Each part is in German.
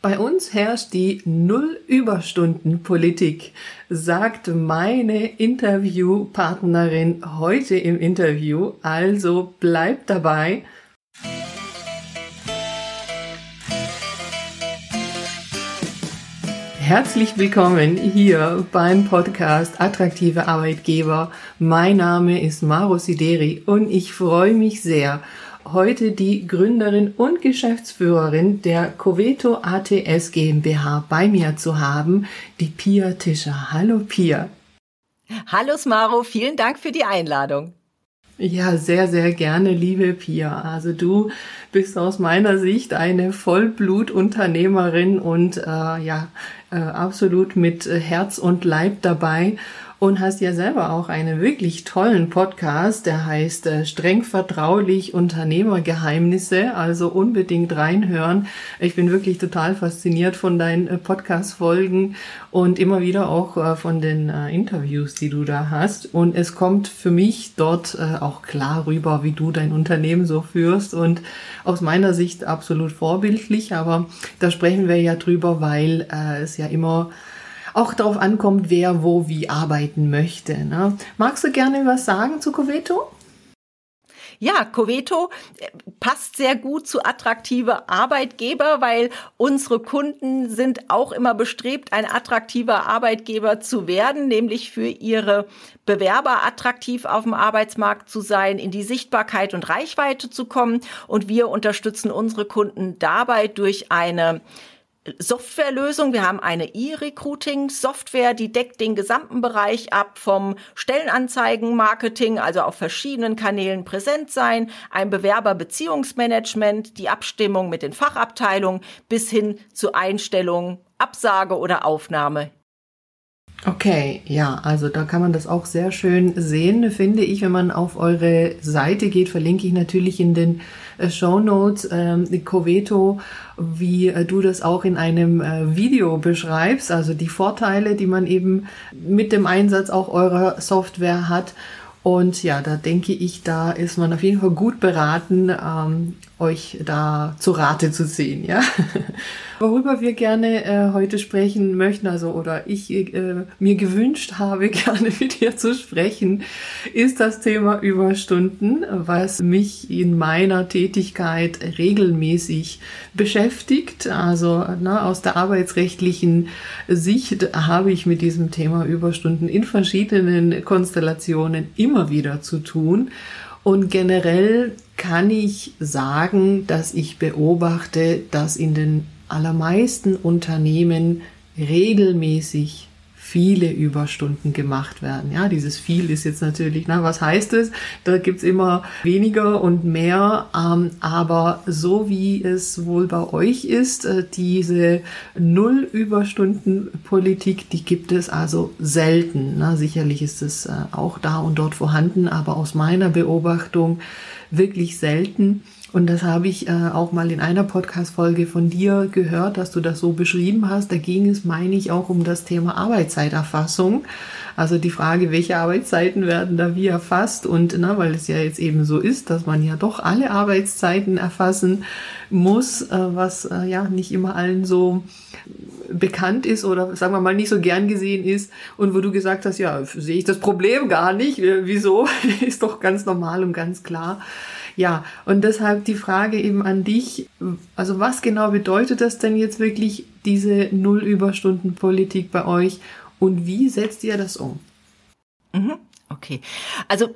Bei uns herrscht die Null-Überstunden-Politik, sagt meine Interviewpartnerin heute im Interview. Also bleibt dabei. Herzlich willkommen hier beim Podcast Attraktive Arbeitgeber. Mein Name ist Maro Sideri und ich freue mich sehr, heute die Gründerin und Geschäftsführerin der Coveto ATS GmbH bei mir zu haben, die Pia Tischer. Hallo Pia. Hallo Smaro, vielen Dank für die Einladung. Ja, sehr, sehr gerne, liebe Pia. Also du bist aus meiner Sicht eine Vollblutunternehmerin und äh, ja, äh, absolut mit Herz und Leib dabei und hast ja selber auch einen wirklich tollen Podcast, der heißt äh, streng vertraulich Unternehmergeheimnisse, also unbedingt reinhören. Ich bin wirklich total fasziniert von deinen äh, Podcast-Folgen und immer wieder auch äh, von den äh, Interviews, die du da hast. Und es kommt für mich dort äh, auch klar rüber, wie du dein Unternehmen so führst und aus meiner Sicht absolut vorbildlich, aber da sprechen wir ja drüber, weil äh, es ja immer auch darauf ankommt, wer wo wie arbeiten möchte. Ne? Magst du gerne was sagen zu Coveto? Ja, Coveto äh, passt sehr gut zu attraktive Arbeitgeber, weil unsere Kunden sind auch immer bestrebt, ein attraktiver Arbeitgeber zu werden, nämlich für ihre Bewerber attraktiv auf dem Arbeitsmarkt zu sein, in die Sichtbarkeit und Reichweite zu kommen. Und wir unterstützen unsere Kunden dabei durch eine Softwarelösung. Wir haben eine E-Recruiting-Software, die deckt den gesamten Bereich ab vom Stellenanzeigen-Marketing, also auf verschiedenen Kanälen präsent sein, ein Bewerberbeziehungsmanagement, die Abstimmung mit den Fachabteilungen bis hin zu Einstellung, Absage oder Aufnahme Okay, ja, also da kann man das auch sehr schön sehen, finde ich. Wenn man auf eure Seite geht, verlinke ich natürlich in den äh, Show Notes ähm, Coveto, wie äh, du das auch in einem äh, Video beschreibst, also die Vorteile, die man eben mit dem Einsatz auch eurer Software hat. Und ja, da denke ich, da ist man auf jeden Fall gut beraten, ähm, euch da zu Rate zu ziehen, ja. Worüber wir gerne äh, heute sprechen möchten, also oder ich äh, mir gewünscht habe, gerne mit dir zu sprechen, ist das Thema Überstunden, was mich in meiner Tätigkeit regelmäßig beschäftigt. Also na, aus der arbeitsrechtlichen Sicht habe ich mit diesem Thema Überstunden in verschiedenen Konstellationen immer wieder zu tun. Und generell kann ich sagen, dass ich beobachte, dass in den allermeisten Unternehmen regelmäßig viele Überstunden gemacht werden. Ja, dieses viel ist jetzt natürlich, na, was heißt es? Da gibt's immer weniger und mehr, ähm, aber so wie es wohl bei euch ist, äh, diese Null-Überstunden-Politik, die gibt es also selten. Na, sicherlich ist es äh, auch da und dort vorhanden, aber aus meiner Beobachtung wirklich selten. Und das habe ich äh, auch mal in einer Podcast-Folge von dir gehört, dass du das so beschrieben hast. Da ging es, meine ich, auch um das Thema Arbeitszeiterfassung. Also die Frage, welche Arbeitszeiten werden da wie erfasst? Und na, weil es ja jetzt eben so ist, dass man ja doch alle Arbeitszeiten erfassen muss, äh, was äh, ja nicht immer allen so bekannt ist oder sagen wir mal nicht so gern gesehen ist und wo du gesagt hast, ja, sehe ich das Problem gar nicht. Wieso? ist doch ganz normal und ganz klar. Ja, und deshalb die Frage eben an dich, also was genau bedeutet das denn jetzt wirklich, diese Null-Überstunden-Politik bei euch und wie setzt ihr das um? Mhm, okay, also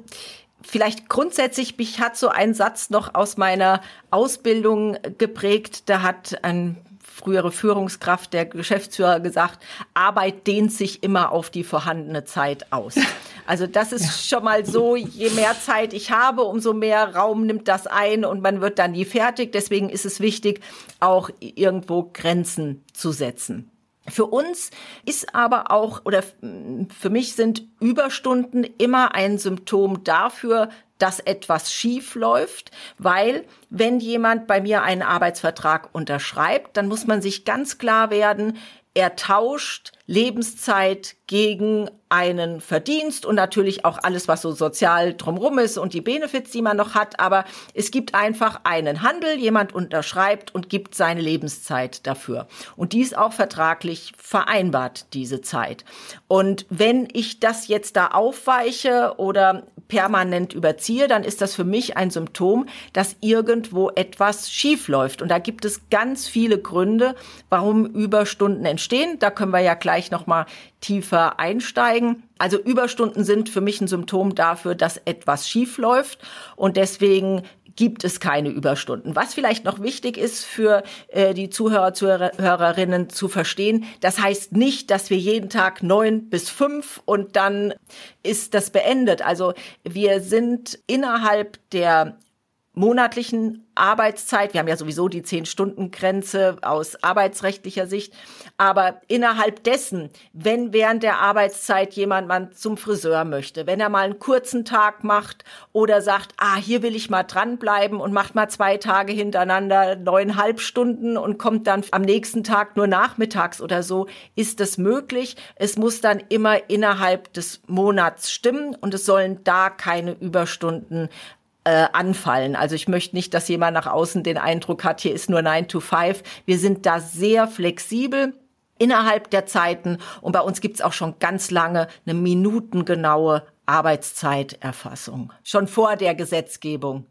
vielleicht grundsätzlich, mich hat so ein Satz noch aus meiner Ausbildung geprägt, da hat ein frühere Führungskraft, der Geschäftsführer gesagt, Arbeit dehnt sich immer auf die vorhandene Zeit aus. Also das ist ja. schon mal so, je mehr Zeit ich habe, umso mehr Raum nimmt das ein und man wird dann nie fertig. Deswegen ist es wichtig, auch irgendwo Grenzen zu setzen. Für uns ist aber auch, oder für mich sind Überstunden immer ein Symptom dafür, dass etwas schief läuft, weil wenn jemand bei mir einen Arbeitsvertrag unterschreibt, dann muss man sich ganz klar werden, er tauscht Lebenszeit gegen einen Verdienst und natürlich auch alles, was so sozial drumrum ist und die Benefits, die man noch hat. Aber es gibt einfach einen Handel, jemand unterschreibt und gibt seine Lebenszeit dafür. Und die ist auch vertraglich vereinbart, diese Zeit. Und wenn ich das jetzt da aufweiche oder permanent überziehe, dann ist das für mich ein Symptom, dass irgendwo etwas schief läuft. Und da gibt es ganz viele Gründe, warum Überstunden entstehen. Da können wir ja gleich noch mal tiefer einsteigen. Also Überstunden sind für mich ein Symptom dafür, dass etwas schief läuft und deswegen gibt es keine Überstunden. Was vielleicht noch wichtig ist für äh, die Zuhörer, Zuhörerinnen zu verstehen, das heißt nicht, dass wir jeden Tag neun bis fünf und dann ist das beendet. Also wir sind innerhalb der monatlichen Arbeitszeit. Wir haben ja sowieso die Zehn-Stunden-Grenze aus arbeitsrechtlicher Sicht. Aber innerhalb dessen, wenn während der Arbeitszeit jemand mal zum Friseur möchte, wenn er mal einen kurzen Tag macht oder sagt, ah, hier will ich mal dranbleiben und macht mal zwei Tage hintereinander neuneinhalb Stunden und kommt dann am nächsten Tag nur nachmittags oder so, ist das möglich. Es muss dann immer innerhalb des Monats stimmen und es sollen da keine Überstunden äh, anfallen. Also ich möchte nicht, dass jemand nach außen den Eindruck hat, hier ist nur 9 to 5. Wir sind da sehr flexibel innerhalb der Zeiten und bei uns gibt's auch schon ganz lange eine minutengenaue Arbeitszeiterfassung, schon vor der Gesetzgebung.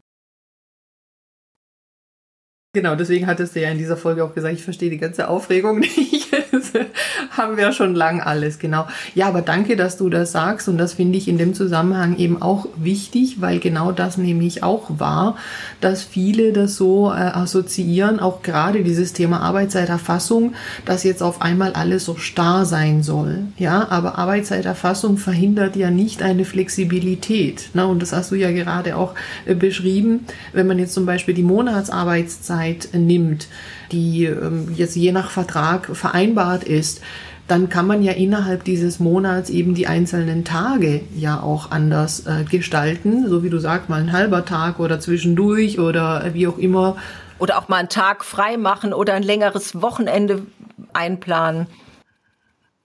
Genau, deswegen hattest du ja in dieser Folge auch gesagt, ich verstehe die ganze Aufregung nicht. haben wir schon lang alles, genau. Ja, aber danke, dass du das sagst und das finde ich in dem Zusammenhang eben auch wichtig, weil genau das nämlich auch war, dass viele das so äh, assoziieren, auch gerade dieses Thema Arbeitszeiterfassung, dass jetzt auf einmal alles so starr sein soll. Ja, aber Arbeitszeiterfassung verhindert ja nicht eine Flexibilität. Ne? Und das hast du ja gerade auch äh, beschrieben, wenn man jetzt zum Beispiel die Monatsarbeitszeit Zeit nimmt, die ähm, jetzt je nach Vertrag vereinbart ist, dann kann man ja innerhalb dieses Monats eben die einzelnen Tage ja auch anders äh, gestalten, so wie du sagst, mal ein halber Tag oder zwischendurch oder wie auch immer. Oder auch mal einen Tag frei machen oder ein längeres Wochenende einplanen.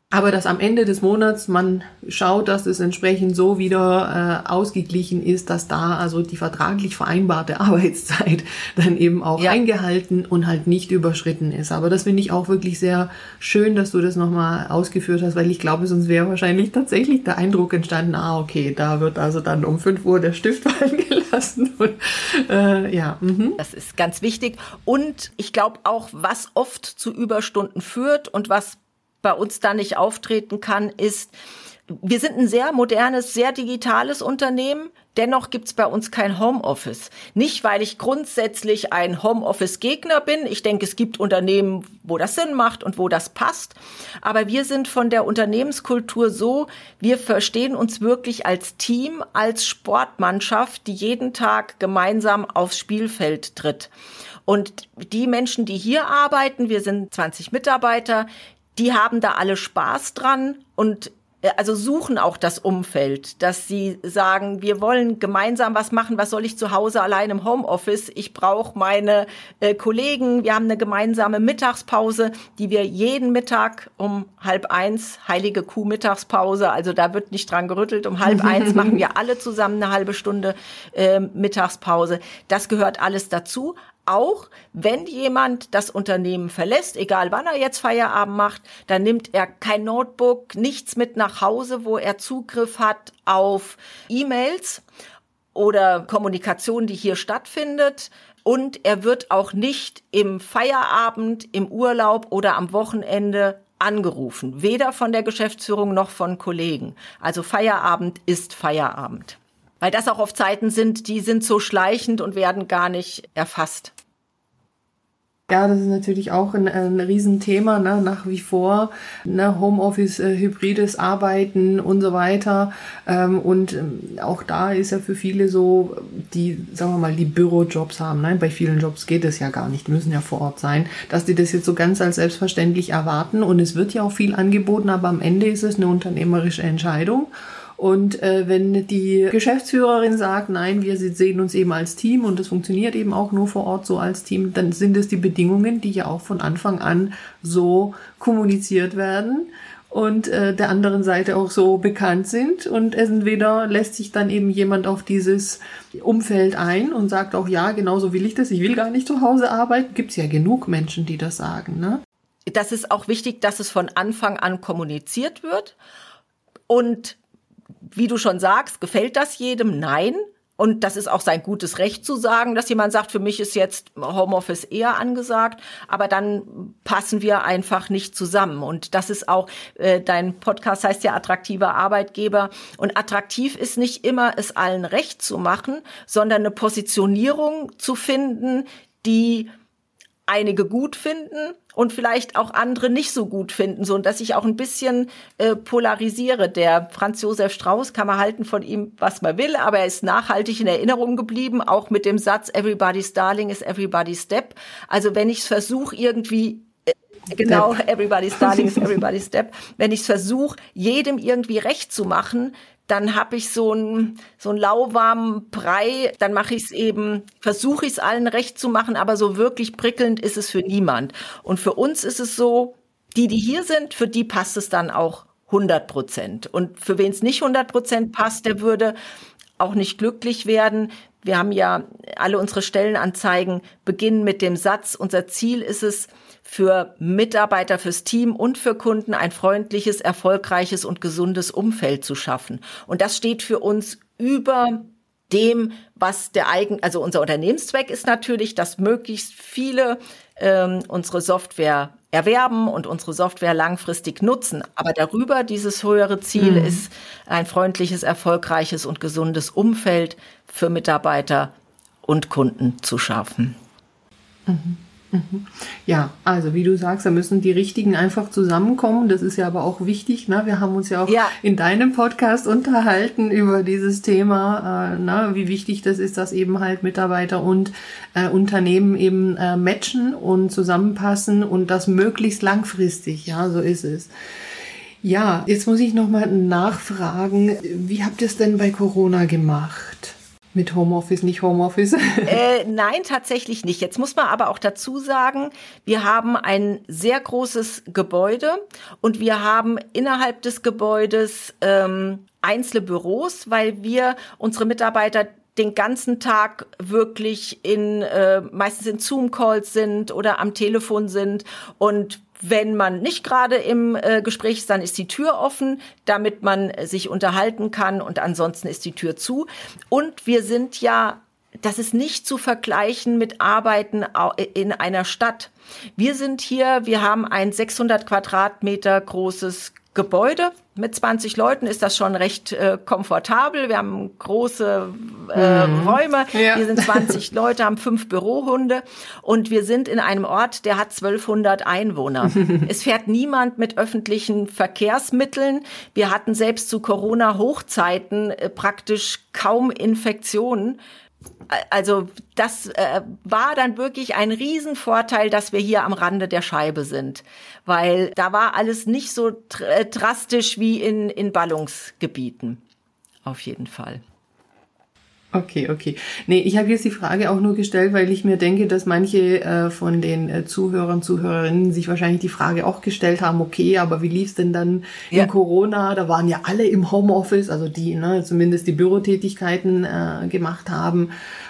Aber dass am Ende des Monats man schaut, dass es entsprechend so wieder äh, ausgeglichen ist, dass da also die vertraglich vereinbarte Arbeitszeit dann eben auch ja. eingehalten und halt nicht überschritten ist. Aber das finde ich auch wirklich sehr schön, dass du das nochmal ausgeführt hast, weil ich glaube, sonst wäre wahrscheinlich tatsächlich der Eindruck entstanden, ah, okay, da wird also dann um 5 Uhr der Stift fallen gelassen. Und, äh, ja. Mhm. Das ist ganz wichtig. Und ich glaube auch, was oft zu Überstunden führt und was bei uns da nicht auftreten kann, ist, wir sind ein sehr modernes, sehr digitales Unternehmen. Dennoch gibt's bei uns kein Homeoffice. Nicht, weil ich grundsätzlich ein Homeoffice-Gegner bin. Ich denke, es gibt Unternehmen, wo das Sinn macht und wo das passt. Aber wir sind von der Unternehmenskultur so, wir verstehen uns wirklich als Team, als Sportmannschaft, die jeden Tag gemeinsam aufs Spielfeld tritt. Und die Menschen, die hier arbeiten, wir sind 20 Mitarbeiter, die haben da alle Spaß dran und äh, also suchen auch das Umfeld, dass sie sagen, wir wollen gemeinsam was machen, was soll ich zu Hause allein im Homeoffice? Ich brauche meine äh, Kollegen, wir haben eine gemeinsame Mittagspause, die wir jeden Mittag um halb eins, heilige Kuh Mittagspause, also da wird nicht dran gerüttelt, um halb eins machen wir alle zusammen eine halbe Stunde äh, Mittagspause. Das gehört alles dazu, auch wenn jemand das Unternehmen verlässt, egal wann er jetzt Feierabend macht, dann nimmt er kein Notebook, nichts mit nach Hause, wo er Zugriff hat auf E-Mails oder Kommunikation, die hier stattfindet. Und er wird auch nicht im Feierabend, im Urlaub oder am Wochenende angerufen, weder von der Geschäftsführung noch von Kollegen. Also Feierabend ist Feierabend. Weil das auch oft Zeiten sind, die sind so schleichend und werden gar nicht erfasst. Ja, das ist natürlich auch ein, ein Riesenthema, ne, nach wie vor, ne, Homeoffice, äh, hybrides Arbeiten und so weiter. Ähm, und ähm, auch da ist ja für viele so, die, sagen wir mal, die Bürojobs haben, ne, bei vielen Jobs geht es ja gar nicht, müssen ja vor Ort sein, dass die das jetzt so ganz als selbstverständlich erwarten. Und es wird ja auch viel angeboten, aber am Ende ist es eine unternehmerische Entscheidung. Und äh, wenn die Geschäftsführerin sagt, nein, wir sehen uns eben als Team und das funktioniert eben auch nur vor Ort so als Team, dann sind es die Bedingungen, die ja auch von Anfang an so kommuniziert werden und äh, der anderen Seite auch so bekannt sind. Und entweder lässt sich dann eben jemand auf dieses Umfeld ein und sagt auch, ja, genauso will ich das, ich will gar nicht zu Hause arbeiten. Gibt es ja genug Menschen, die das sagen. Ne? Das ist auch wichtig, dass es von Anfang an kommuniziert wird. Und wie du schon sagst, gefällt das jedem? Nein. Und das ist auch sein gutes Recht zu sagen, dass jemand sagt, für mich ist jetzt Homeoffice eher angesagt, aber dann passen wir einfach nicht zusammen. Und das ist auch, äh, dein Podcast heißt ja attraktiver Arbeitgeber. Und attraktiv ist nicht immer, es allen recht zu machen, sondern eine Positionierung zu finden, die einige gut finden und vielleicht auch andere nicht so gut finden, so und dass ich auch ein bisschen äh, polarisiere. Der Franz Josef Strauß kann man halten von ihm, was man will, aber er ist nachhaltig in Erinnerung geblieben, auch mit dem Satz Everybody's Darling is everybody's step. Also wenn ich es versuche irgendwie äh, Genau, everybody's darling is everybody's step. Wenn ich es versuche, jedem irgendwie recht zu machen, dann habe ich so einen so einen lauwarmen Brei, dann mache ich es eben, versuche ich es allen recht zu machen, aber so wirklich prickelnd ist es für niemand. Und für uns ist es so, die, die hier sind, für die passt es dann auch 100 Prozent. Und für wen es nicht 100 Prozent passt, der würde auch nicht glücklich werden. Wir haben ja alle unsere Stellenanzeigen beginnen mit dem Satz, unser Ziel ist es, für Mitarbeiter, fürs Team und für Kunden ein freundliches, erfolgreiches und gesundes Umfeld zu schaffen. Und das steht für uns über dem, was der eigen, also unser Unternehmenszweck ist natürlich, dass möglichst viele ähm, unsere Software erwerben und unsere Software langfristig nutzen. Aber darüber dieses höhere Ziel mhm. ist ein freundliches, erfolgreiches und gesundes Umfeld für Mitarbeiter und Kunden zu schaffen. Mhm. Ja, also wie du sagst, da müssen die Richtigen einfach zusammenkommen. Das ist ja aber auch wichtig. Ne? Wir haben uns ja auch ja. in deinem Podcast unterhalten über dieses Thema, äh, ne? wie wichtig das ist, dass eben halt Mitarbeiter und äh, Unternehmen eben äh, matchen und zusammenpassen und das möglichst langfristig. Ja, so ist es. Ja, jetzt muss ich nochmal nachfragen, wie habt ihr es denn bei Corona gemacht? Mit Homeoffice, nicht Homeoffice? Äh, nein, tatsächlich nicht. Jetzt muss man aber auch dazu sagen, wir haben ein sehr großes Gebäude und wir haben innerhalb des Gebäudes ähm, einzelne Büros, weil wir unsere Mitarbeiter den ganzen Tag wirklich in äh, meistens in Zoom-Calls sind oder am Telefon sind und wenn man nicht gerade im äh, Gespräch ist, dann ist die Tür offen, damit man sich unterhalten kann und ansonsten ist die Tür zu. Und wir sind ja, das ist nicht zu vergleichen mit Arbeiten in einer Stadt. Wir sind hier, wir haben ein 600 Quadratmeter großes Gebäude. Mit 20 Leuten ist das schon recht äh, komfortabel. Wir haben große äh, mhm. Räume. Ja. Wir sind 20 Leute, haben fünf Bürohunde und wir sind in einem Ort, der hat 1200 Einwohner. es fährt niemand mit öffentlichen Verkehrsmitteln. Wir hatten selbst zu Corona-Hochzeiten äh, praktisch kaum Infektionen also das äh, war dann wirklich ein Riesenvorteil, dass wir hier am Rande der Scheibe sind, weil da war alles nicht so äh, drastisch wie in, in Ballungsgebieten. Auf jeden Fall. Okay, okay. Nee, ich habe jetzt die Frage auch nur gestellt, weil ich mir denke, dass manche äh, von den äh, Zuhörern, Zuhörerinnen sich wahrscheinlich die Frage auch gestellt haben, okay, aber wie lief's denn dann ja. in Corona? Da waren ja alle im Homeoffice, also die ne, zumindest die Bürotätigkeiten äh, gemacht haben.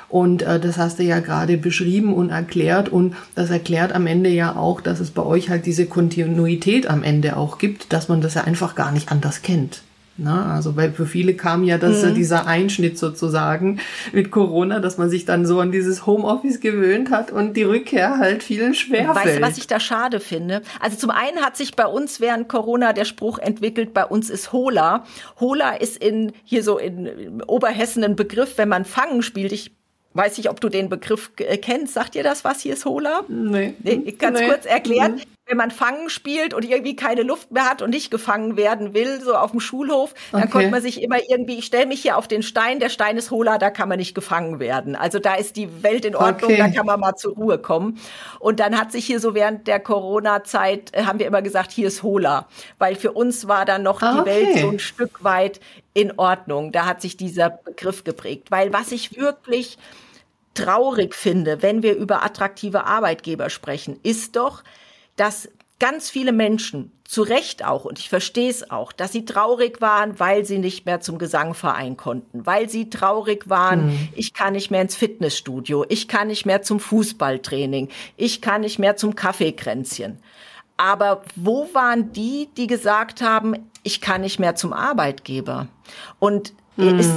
Und äh, das hast du ja gerade beschrieben und erklärt. Und das erklärt am Ende ja auch, dass es bei euch halt diese Kontinuität am Ende auch gibt, dass man das ja einfach gar nicht anders kennt. Na, also weil für viele kam ja das, mhm. dieser Einschnitt sozusagen mit Corona, dass man sich dann so an dieses Homeoffice gewöhnt hat und die Rückkehr halt vielen schwer Weißt du, was ich da schade finde? Also zum einen hat sich bei uns während Corona der Spruch entwickelt, bei uns ist Hola. Hola ist in hier so in Oberhessen ein Begriff, wenn man Fangen spielt. Ich weiß nicht, ob du den Begriff kennst. Sagt dir das was? Hier ist Hola? Nee. nee ich kann es nee. kurz erklären. Wenn man Fangen spielt und irgendwie keine Luft mehr hat und nicht gefangen werden will, so auf dem Schulhof, dann okay. konnte man sich immer irgendwie, ich stelle mich hier auf den Stein, der Stein ist hohler, da kann man nicht gefangen werden. Also da ist die Welt in Ordnung, okay. da kann man mal zur Ruhe kommen. Und dann hat sich hier so während der Corona-Zeit, äh, haben wir immer gesagt, hier ist hohler. Weil für uns war dann noch ah, die Welt so ein Stück weit in Ordnung. Da hat sich dieser Begriff geprägt. Weil was ich wirklich traurig finde, wenn wir über attraktive Arbeitgeber sprechen, ist doch, dass ganz viele Menschen, zu Recht auch, und ich verstehe es auch, dass sie traurig waren, weil sie nicht mehr zum Gesangverein konnten, weil sie traurig waren, mhm. ich kann nicht mehr ins Fitnessstudio, ich kann nicht mehr zum Fußballtraining, ich kann nicht mehr zum Kaffeekränzchen. Aber wo waren die, die gesagt haben, ich kann nicht mehr zum Arbeitgeber? Und mhm. ist,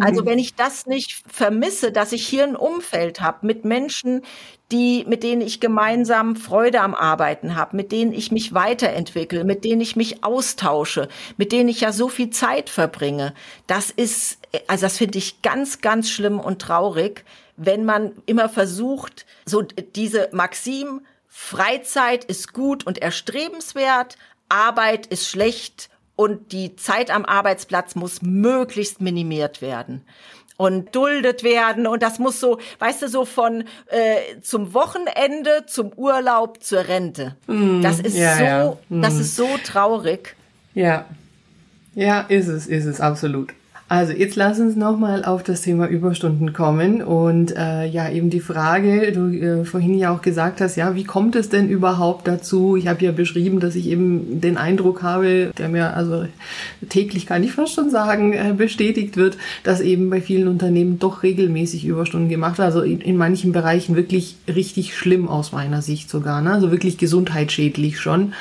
also wenn ich das nicht vermisse, dass ich hier ein Umfeld habe mit Menschen, die, mit denen ich gemeinsam Freude am Arbeiten habe, mit denen ich mich weiterentwickle, mit denen ich mich austausche, mit denen ich ja so viel Zeit verbringe. Das ist, also das finde ich ganz, ganz schlimm und traurig, wenn man immer versucht, so diese Maxim, Freizeit ist gut und erstrebenswert, Arbeit ist schlecht und die Zeit am Arbeitsplatz muss möglichst minimiert werden und duldet werden und das muss so, weißt du, so von äh, zum Wochenende, zum Urlaub, zur Rente. Mm, das ist ja, so, ja. Mm. das ist so traurig. Ja, ja, ist es, ist es absolut. Also jetzt lass uns nochmal auf das Thema Überstunden kommen und äh, ja eben die Frage, du äh, vorhin ja auch gesagt hast, ja, wie kommt es denn überhaupt dazu? Ich habe ja beschrieben, dass ich eben den Eindruck habe, der mir also täglich kann ich fast schon sagen, äh, bestätigt wird, dass eben bei vielen Unternehmen doch regelmäßig Überstunden gemacht wird. Also in, in manchen Bereichen wirklich richtig schlimm aus meiner Sicht sogar, ne? also wirklich gesundheitsschädlich schon.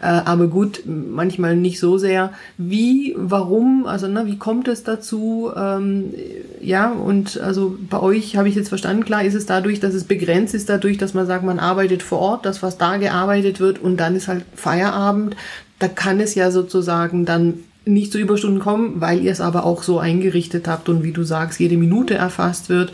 Äh, aber gut, manchmal nicht so sehr. Wie, warum, also ne, wie kommt es dazu? Ähm, ja, und also bei euch habe ich jetzt verstanden, klar ist es dadurch, dass es begrenzt ist, dadurch, dass man sagt, man arbeitet vor Ort, das, was da gearbeitet wird und dann ist halt Feierabend. Da kann es ja sozusagen dann nicht zu Überstunden kommen, weil ihr es aber auch so eingerichtet habt und wie du sagst, jede Minute erfasst wird.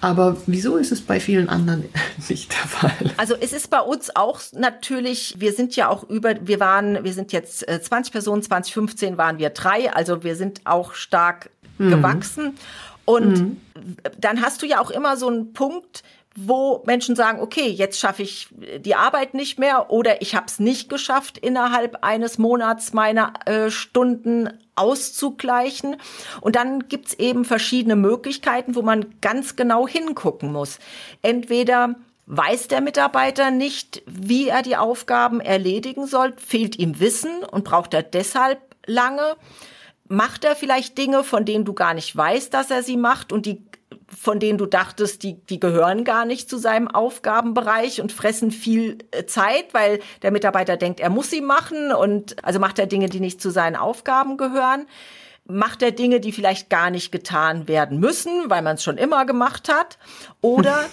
Aber wieso ist es bei vielen anderen nicht der Fall? Also es ist bei uns auch natürlich, wir sind ja auch über, wir waren, wir sind jetzt 20 äh, Personen, 2015 waren wir drei, also wir sind auch stark mhm. gewachsen. Und mhm. dann hast du ja auch immer so einen Punkt, wo Menschen sagen, okay, jetzt schaffe ich die Arbeit nicht mehr oder ich habe es nicht geschafft, innerhalb eines Monats meine äh, Stunden auszugleichen. Und dann gibt's eben verschiedene Möglichkeiten, wo man ganz genau hingucken muss. Entweder weiß der Mitarbeiter nicht, wie er die Aufgaben erledigen soll, fehlt ihm Wissen und braucht er deshalb lange. Macht er vielleicht Dinge, von denen du gar nicht weißt, dass er sie macht und die von denen du dachtest, die, die gehören gar nicht zu seinem Aufgabenbereich und fressen viel äh, Zeit, weil der Mitarbeiter denkt, er muss sie machen und also macht er Dinge, die nicht zu seinen Aufgaben gehören. Macht er Dinge, die vielleicht gar nicht getan werden müssen, weil man es schon immer gemacht hat? Oder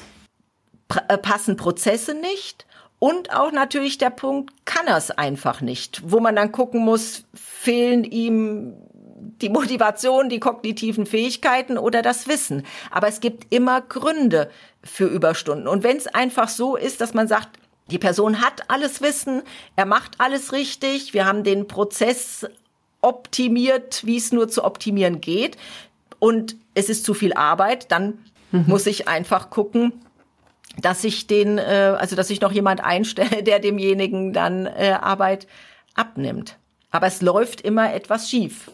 äh, passen Prozesse nicht? Und auch natürlich der Punkt, kann er es einfach nicht, wo man dann gucken muss, fehlen ihm die Motivation, die kognitiven Fähigkeiten oder das Wissen. Aber es gibt immer Gründe für Überstunden. Und wenn es einfach so ist, dass man sagt, die Person hat alles Wissen, er macht alles richtig, wir haben den Prozess optimiert, wie es nur zu optimieren geht, und es ist zu viel Arbeit, dann mhm. muss ich einfach gucken, dass ich den, äh, also dass ich noch jemand einstelle, der demjenigen dann äh, Arbeit abnimmt. Aber es läuft immer etwas schief.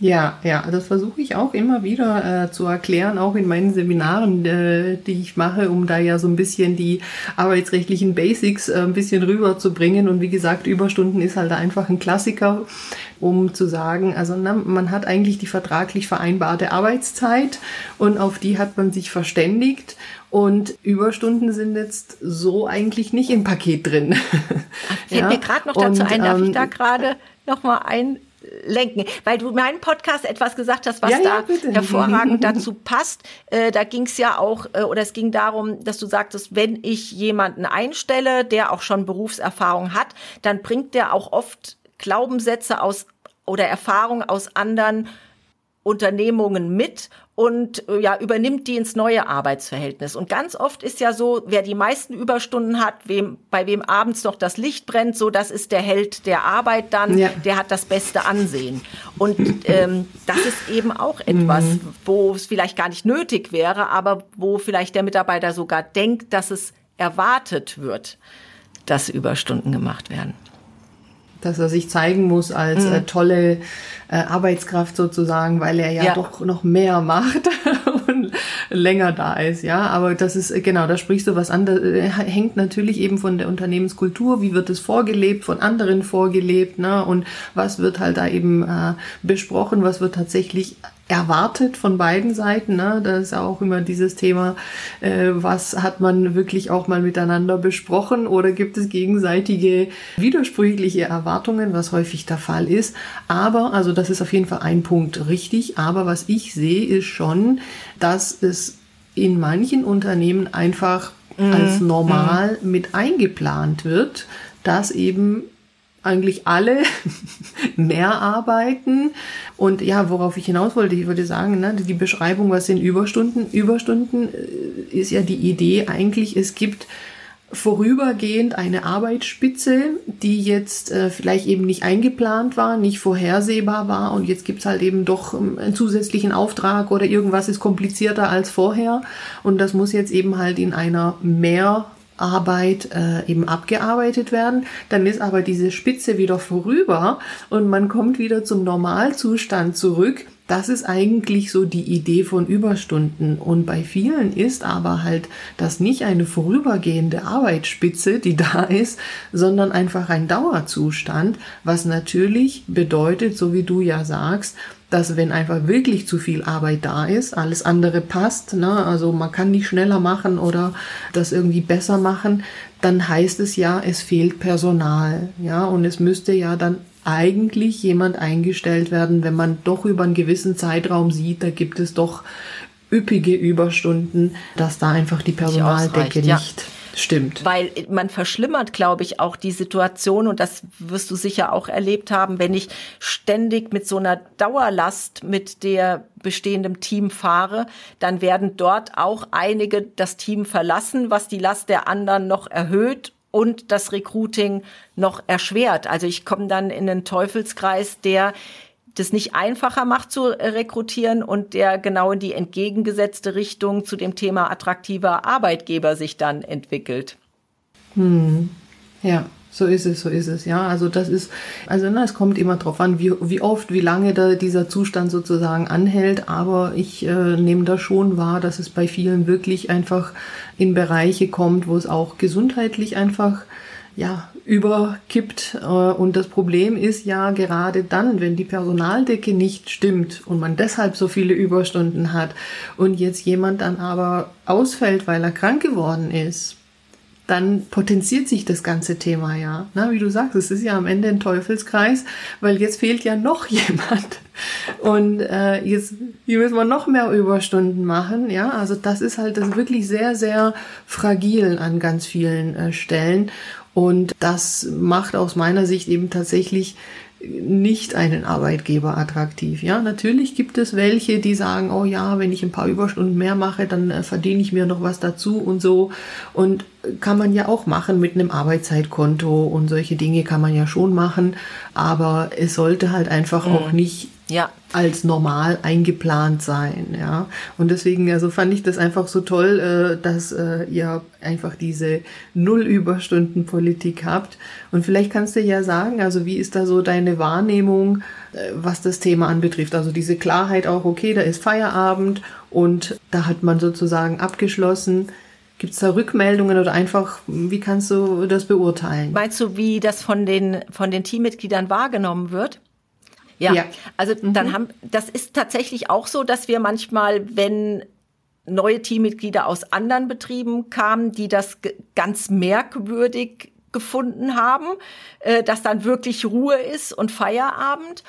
Ja, ja, das versuche ich auch immer wieder äh, zu erklären, auch in meinen Seminaren, äh, die ich mache, um da ja so ein bisschen die arbeitsrechtlichen Basics äh, ein bisschen rüberzubringen. Und wie gesagt, Überstunden ist halt einfach ein Klassiker, um zu sagen, also na, man hat eigentlich die vertraglich vereinbarte Arbeitszeit und auf die hat man sich verständigt. Und Überstunden sind jetzt so eigentlich nicht im Paket drin. Fällt ja? mir gerade noch dazu und, ein, darf ähm, ich da gerade noch mal ein lenken, weil du meinen Podcast etwas gesagt hast, was ja, da ja, hervorragend dazu passt. Äh, da ging es ja auch, äh, oder es ging darum, dass du sagtest, wenn ich jemanden einstelle, der auch schon Berufserfahrung hat, dann bringt der auch oft Glaubenssätze aus oder Erfahrungen aus anderen Unternehmungen mit und äh, ja, übernimmt die ins neue Arbeitsverhältnis. Und ganz oft ist ja so, wer die meisten Überstunden hat, wem, bei wem abends noch das Licht brennt, so das ist der Held der Arbeit dann, ja. der hat das beste Ansehen. Und ähm, das ist eben auch etwas, mhm. wo es vielleicht gar nicht nötig wäre, aber wo vielleicht der Mitarbeiter sogar denkt, dass es erwartet wird, dass Überstunden gemacht werden dass er sich zeigen muss als mhm. äh, tolle äh, Arbeitskraft sozusagen, weil er ja, ja, doch noch mehr macht und länger da ist, ja. Aber das ist, äh, genau, da sprichst du was an, das äh, hängt natürlich eben von der Unternehmenskultur, wie wird es vorgelebt, von anderen vorgelebt, ne? Und was wird halt da eben äh, besprochen, was wird tatsächlich erwartet von beiden Seiten. Ne? Da ist auch immer dieses Thema, äh, was hat man wirklich auch mal miteinander besprochen oder gibt es gegenseitige widersprüchliche Erwartungen, was häufig der Fall ist. Aber, also das ist auf jeden Fall ein Punkt richtig, aber was ich sehe, ist schon, dass es in manchen Unternehmen einfach mhm. als normal mhm. mit eingeplant wird, dass eben eigentlich alle mehr arbeiten. Und ja, worauf ich hinaus wollte, ich würde sagen, ne, die Beschreibung, was sind Überstunden? Überstunden äh, ist ja die Idee eigentlich, es gibt vorübergehend eine Arbeitsspitze, die jetzt äh, vielleicht eben nicht eingeplant war, nicht vorhersehbar war und jetzt gibt's halt eben doch ähm, einen zusätzlichen Auftrag oder irgendwas ist komplizierter als vorher und das muss jetzt eben halt in einer mehr Arbeit äh, eben abgearbeitet werden. Dann ist aber diese Spitze wieder vorüber und man kommt wieder zum Normalzustand zurück. Das ist eigentlich so die Idee von Überstunden. Und bei vielen ist aber halt das nicht eine vorübergehende Arbeitsspitze, die da ist, sondern einfach ein Dauerzustand, was natürlich bedeutet, so wie du ja sagst, dass wenn einfach wirklich zu viel Arbeit da ist, alles andere passt, ne? also man kann nicht schneller machen oder das irgendwie besser machen, dann heißt es ja, es fehlt Personal, ja, und es müsste ja dann eigentlich jemand eingestellt werden, wenn man doch über einen gewissen Zeitraum sieht, da gibt es doch üppige Überstunden, dass da einfach die Personaldecke nicht, nicht Stimmt. Weil man verschlimmert, glaube ich, auch die Situation und das wirst du sicher auch erlebt haben, wenn ich ständig mit so einer Dauerlast mit der bestehenden Team fahre, dann werden dort auch einige das Team verlassen, was die Last der anderen noch erhöht und das Recruiting noch erschwert. Also ich komme dann in einen Teufelskreis, der das nicht einfacher macht zu rekrutieren und der genau in die entgegengesetzte Richtung zu dem Thema attraktiver Arbeitgeber sich dann entwickelt. Hm. Ja, so ist es, so ist es, ja. Also das ist, also na, es kommt immer drauf an, wie, wie oft, wie lange da dieser Zustand sozusagen anhält. Aber ich äh, nehme da schon wahr, dass es bei vielen wirklich einfach in Bereiche kommt, wo es auch gesundheitlich einfach ja, überkippt. Äh, und das Problem ist ja gerade dann, wenn die Personaldecke nicht stimmt und man deshalb so viele Überstunden hat und jetzt jemand dann aber ausfällt, weil er krank geworden ist, dann potenziert sich das ganze Thema ja. Na, wie du sagst, es ist ja am Ende ein Teufelskreis, weil jetzt fehlt ja noch jemand. Und äh, jetzt hier müssen wir noch mehr Überstunden machen. Ja, also das ist halt das wirklich sehr, sehr fragil an ganz vielen äh, Stellen. Und das macht aus meiner Sicht eben tatsächlich nicht einen Arbeitgeber attraktiv. Ja, natürlich gibt es welche, die sagen, oh ja, wenn ich ein paar Überstunden mehr mache, dann äh, verdiene ich mir noch was dazu und so. Und kann man ja auch machen mit einem Arbeitszeitkonto und solche Dinge kann man ja schon machen. Aber es sollte halt einfach mhm. auch nicht ja. als normal eingeplant sein. Ja? Und deswegen also fand ich das einfach so toll, äh, dass äh, ihr einfach diese Null-Überstunden-Politik habt. Und vielleicht kannst du ja sagen, also wie ist da so deine Wahrnehmung, äh, was das Thema anbetrifft? Also diese Klarheit auch, okay, da ist Feierabend und da hat man sozusagen abgeschlossen. Gibt es da Rückmeldungen oder einfach, wie kannst du das beurteilen? Meinst du, wie das von den, von den Teammitgliedern wahrgenommen wird? Ja, ja. also mhm. dann haben, das ist tatsächlich auch so, dass wir manchmal, wenn neue Teammitglieder aus anderen Betrieben kamen, die das ganz merkwürdig gefunden haben, äh, dass dann wirklich Ruhe ist und Feierabend.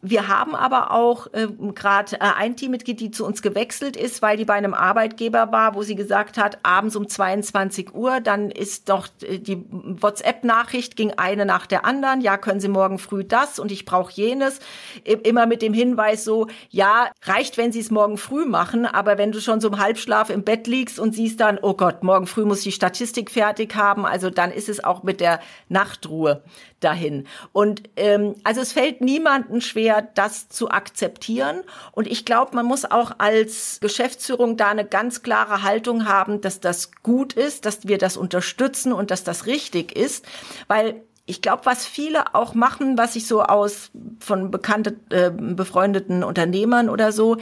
Wir haben aber auch äh, gerade äh, ein Teammitglied, die zu uns gewechselt ist, weil die bei einem Arbeitgeber war, wo sie gesagt hat, abends um 22 Uhr, dann ist doch äh, die WhatsApp-Nachricht ging eine nach der anderen. Ja, können Sie morgen früh das und ich brauche jenes. Immer mit dem Hinweis so, ja, reicht, wenn Sie es morgen früh machen, aber wenn du schon so im Halbschlaf im Bett liegst und siehst dann, oh Gott, morgen früh muss die Statistik fertig haben, also dann ist es auch mit der Nachtruhe dahin. Und ähm, also es fällt niemandem schwer, das zu akzeptieren. Und ich glaube, man muss auch als Geschäftsführung da eine ganz klare Haltung haben, dass das gut ist, dass wir das unterstützen und dass das richtig ist, weil ich glaube, was viele auch machen, was ich so aus von bekannten, äh, befreundeten Unternehmern oder so,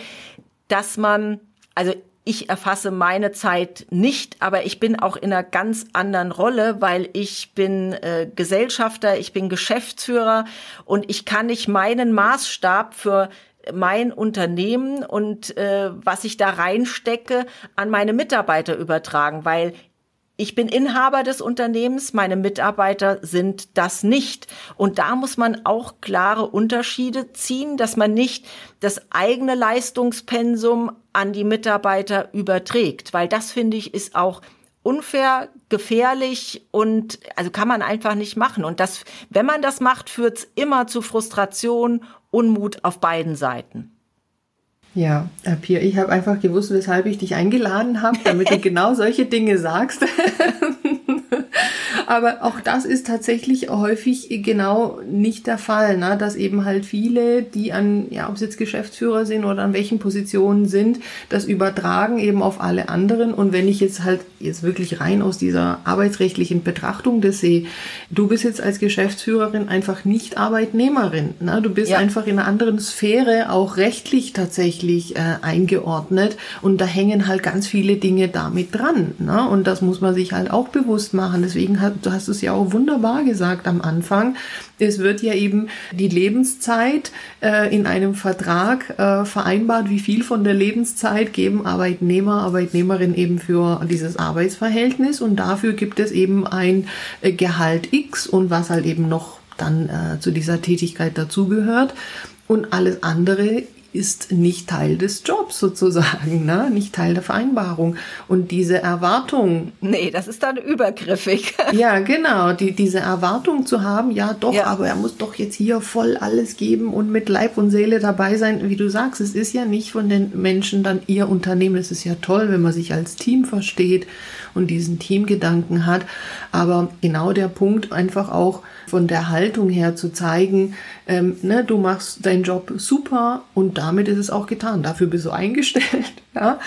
dass man, also ich erfasse meine Zeit nicht, aber ich bin auch in einer ganz anderen Rolle, weil ich bin äh, Gesellschafter, ich bin Geschäftsführer und ich kann nicht meinen Maßstab für mein Unternehmen und äh, was ich da reinstecke an meine Mitarbeiter übertragen, weil ich bin Inhaber des Unternehmens, meine Mitarbeiter sind das nicht. Und da muss man auch klare Unterschiede ziehen, dass man nicht das eigene Leistungspensum an die Mitarbeiter überträgt, weil das finde ich ist auch unfair, gefährlich und also kann man einfach nicht machen. Und das, wenn man das macht, führt es immer zu Frustration, Unmut auf beiden Seiten. Ja, Herr Pier, ich habe einfach gewusst, weshalb ich dich eingeladen habe, damit du genau solche Dinge sagst. Aber auch das ist tatsächlich häufig genau nicht der Fall, ne? dass eben halt viele, die an, ja, ob es jetzt Geschäftsführer sind oder an welchen Positionen sind, das übertragen eben auf alle anderen. Und wenn ich jetzt halt jetzt wirklich rein aus dieser arbeitsrechtlichen Betrachtung das sehe, du bist jetzt als Geschäftsführerin einfach nicht Arbeitnehmerin. Ne? Du bist ja. einfach in einer anderen Sphäre, auch rechtlich tatsächlich äh, eingeordnet. Und da hängen halt ganz viele Dinge damit dran. Ne? Und das muss man sich halt auch bewusst machen. Deswegen hat du hast es ja auch wunderbar gesagt am Anfang, es wird ja eben die Lebenszeit äh, in einem Vertrag äh, vereinbart, wie viel von der Lebenszeit geben Arbeitnehmer, Arbeitnehmerin eben für dieses Arbeitsverhältnis und dafür gibt es eben ein äh, Gehalt X und was halt eben noch dann äh, zu dieser Tätigkeit dazugehört. Und alles andere ist nicht Teil des Jobs sozusagen, ne? nicht Teil der Vereinbarung. Und diese Erwartung. Nee, das ist dann übergriffig. ja, genau. Die, diese Erwartung zu haben, ja doch, ja. aber er muss doch jetzt hier voll alles geben und mit Leib und Seele dabei sein. Wie du sagst, es ist ja nicht von den Menschen dann ihr Unternehmen. Es ist ja toll, wenn man sich als Team versteht und diesen Teamgedanken hat. Aber genau der Punkt einfach auch von der Haltung her zu zeigen, ähm, ne, du machst deinen Job super und damit ist es auch getan. Dafür bist du eingestellt, ja.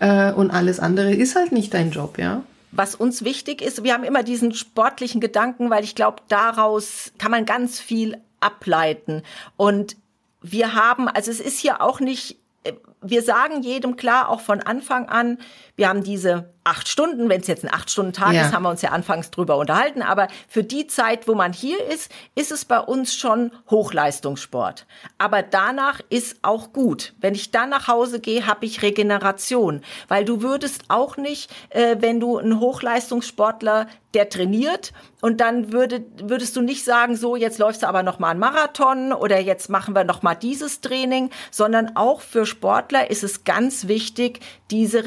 Äh, und alles andere ist halt nicht dein Job, ja. Was uns wichtig ist, wir haben immer diesen sportlichen Gedanken, weil ich glaube, daraus kann man ganz viel ableiten. Und wir haben, also es ist hier auch nicht, äh, wir sagen jedem klar, auch von Anfang an, wir haben diese acht Stunden, wenn es jetzt ein acht Stunden Tag ja. ist, haben wir uns ja anfangs drüber unterhalten, aber für die Zeit, wo man hier ist, ist es bei uns schon Hochleistungssport. Aber danach ist auch gut. Wenn ich dann nach Hause gehe, habe ich Regeneration, weil du würdest auch nicht, äh, wenn du ein Hochleistungssportler der trainiert und dann würde, würdest du nicht sagen, so jetzt läufst du aber noch mal einen Marathon oder jetzt machen wir noch mal dieses Training, sondern auch für Sportler ist es ganz wichtig, diese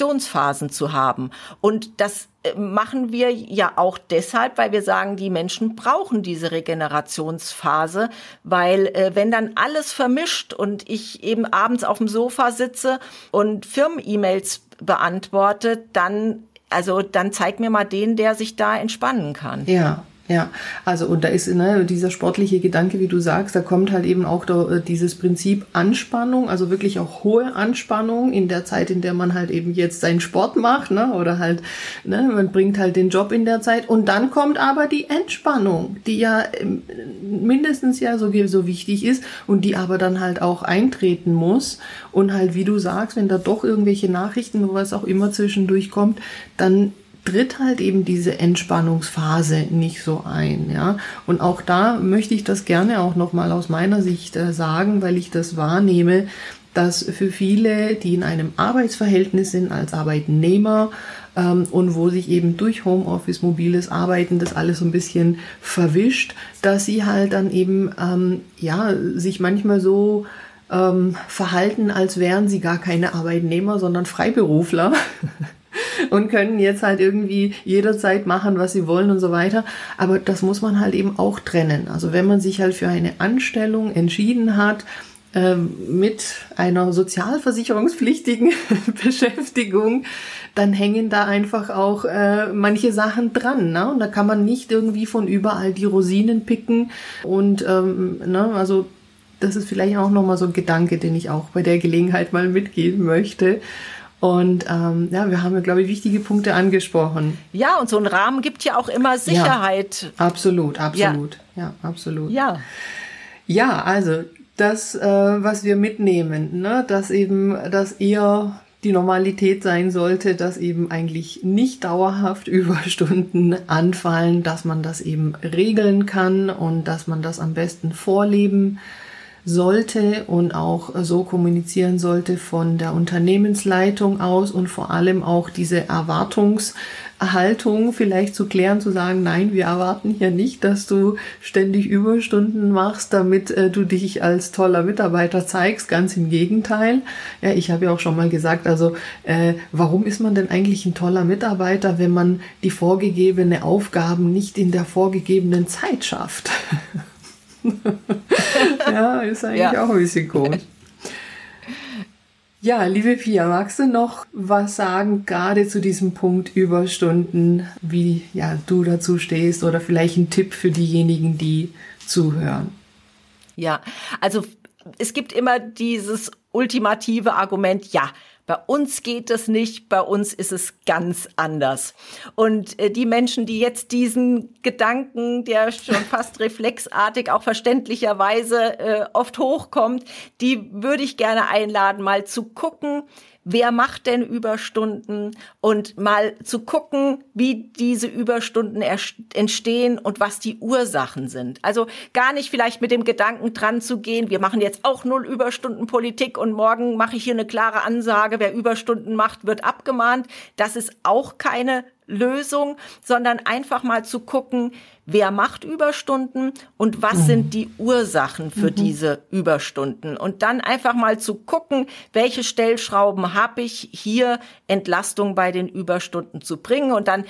Regenerationsphasen zu haben. Und das äh, machen wir ja auch deshalb, weil wir sagen, die Menschen brauchen diese Regenerationsphase, weil äh, wenn dann alles vermischt und ich eben abends auf dem Sofa sitze und Firmen-E-Mails beantworte, dann also dann zeig mir mal den, der sich da entspannen kann. Ja, ja, also und da ist ne, dieser sportliche Gedanke, wie du sagst, da kommt halt eben auch da, äh, dieses Prinzip Anspannung, also wirklich auch hohe Anspannung in der Zeit, in der man halt eben jetzt seinen Sport macht, ne, oder halt, ne, man bringt halt den Job in der Zeit. Und dann kommt aber die Entspannung, die ja ähm, mindestens ja so, so wichtig ist und die aber dann halt auch eintreten muss. Und halt, wie du sagst, wenn da doch irgendwelche Nachrichten oder was auch immer zwischendurch kommt, dann tritt halt eben diese Entspannungsphase nicht so ein, ja. Und auch da möchte ich das gerne auch nochmal aus meiner Sicht äh, sagen, weil ich das wahrnehme, dass für viele, die in einem Arbeitsverhältnis sind als Arbeitnehmer, ähm, und wo sich eben durch Homeoffice, mobiles Arbeiten das alles so ein bisschen verwischt, dass sie halt dann eben ähm, ja sich manchmal so ähm, verhalten, als wären sie gar keine Arbeitnehmer, sondern Freiberufler. und können jetzt halt irgendwie jederzeit machen, was sie wollen und so weiter. Aber das muss man halt eben auch trennen. Also wenn man sich halt für eine Anstellung entschieden hat, ähm, mit einer sozialversicherungspflichtigen Beschäftigung, dann hängen da einfach auch äh, manche Sachen dran. Ne? Und da kann man nicht irgendwie von überall die Rosinen picken. Und ähm, ne, also das ist vielleicht auch nochmal so ein Gedanke, den ich auch bei der Gelegenheit mal mitgeben möchte. Und ähm, ja, wir haben ja, glaube ich, wichtige Punkte angesprochen. Ja, und so ein Rahmen gibt ja auch immer Sicherheit. Ja, absolut, absolut. Ja, ja absolut. Ja. Ja, also das, äh, was wir mitnehmen, ne, dass eben, dass eher die Normalität sein sollte, dass eben eigentlich nicht dauerhaft Überstunden anfallen, dass man das eben regeln kann und dass man das am besten vorleben sollte und auch so kommunizieren sollte von der Unternehmensleitung aus und vor allem auch diese Erwartungshaltung vielleicht zu klären, zu sagen, nein, wir erwarten hier nicht, dass du ständig Überstunden machst, damit äh, du dich als toller Mitarbeiter zeigst. Ganz im Gegenteil. Ja, ich habe ja auch schon mal gesagt, also äh, warum ist man denn eigentlich ein toller Mitarbeiter, wenn man die vorgegebene Aufgaben nicht in der vorgegebenen Zeit schafft? ja, ist eigentlich ja. auch ein bisschen komisch. Ja, liebe Pia, magst du noch was sagen, gerade zu diesem Punkt Überstunden, wie ja, du dazu stehst oder vielleicht ein Tipp für diejenigen, die zuhören? Ja, also es gibt immer dieses ultimative Argument, ja, bei uns geht es nicht, bei uns ist es ganz anders. Und äh, die Menschen, die jetzt diesen Gedanken, der schon fast reflexartig auch verständlicherweise äh, oft hochkommt, die würde ich gerne einladen, mal zu gucken, wer macht denn Überstunden und mal zu gucken, wie diese Überstunden entstehen und was die Ursachen sind. Also gar nicht vielleicht mit dem Gedanken dran zu gehen, wir machen jetzt auch null Überstunden Politik und morgen mache ich hier eine klare Ansage, wer Überstunden macht, wird abgemahnt. Das ist auch keine Lösung, sondern einfach mal zu gucken, wer macht Überstunden und was mhm. sind die Ursachen für mhm. diese Überstunden. Und dann einfach mal zu gucken, welche Stellschrauben habe ich hier Entlastung bei den Überstunden zu bringen. Und dann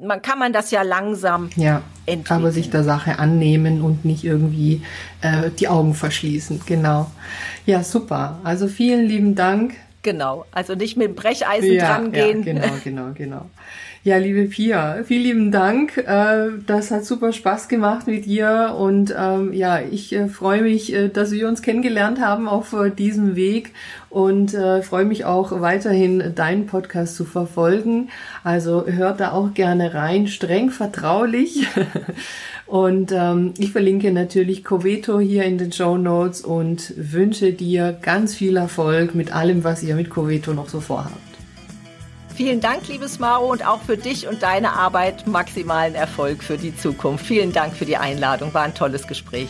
man kann man das ja langsam ja, entwickeln. aber sich der Sache annehmen und nicht irgendwie äh, die Augen verschließen. Genau. Ja, super. Also vielen lieben Dank. Genau. Also nicht mit dem Brecheisen ja, dran gehen. Ja, genau, genau, genau. Ja, liebe Pia, vielen lieben Dank. Äh, das hat super Spaß gemacht mit dir und ähm, ja, ich äh, freue mich, äh, dass wir uns kennengelernt haben auf diesem Weg und freue mich auch weiterhin deinen Podcast zu verfolgen. Also hört da auch gerne rein, streng vertraulich. Und ähm, ich verlinke natürlich Coveto hier in den Show Notes und wünsche dir ganz viel Erfolg mit allem, was ihr mit Coveto noch so vorhabt. Vielen Dank, liebes Maro, und auch für dich und deine Arbeit maximalen Erfolg für die Zukunft. Vielen Dank für die Einladung. War ein tolles Gespräch.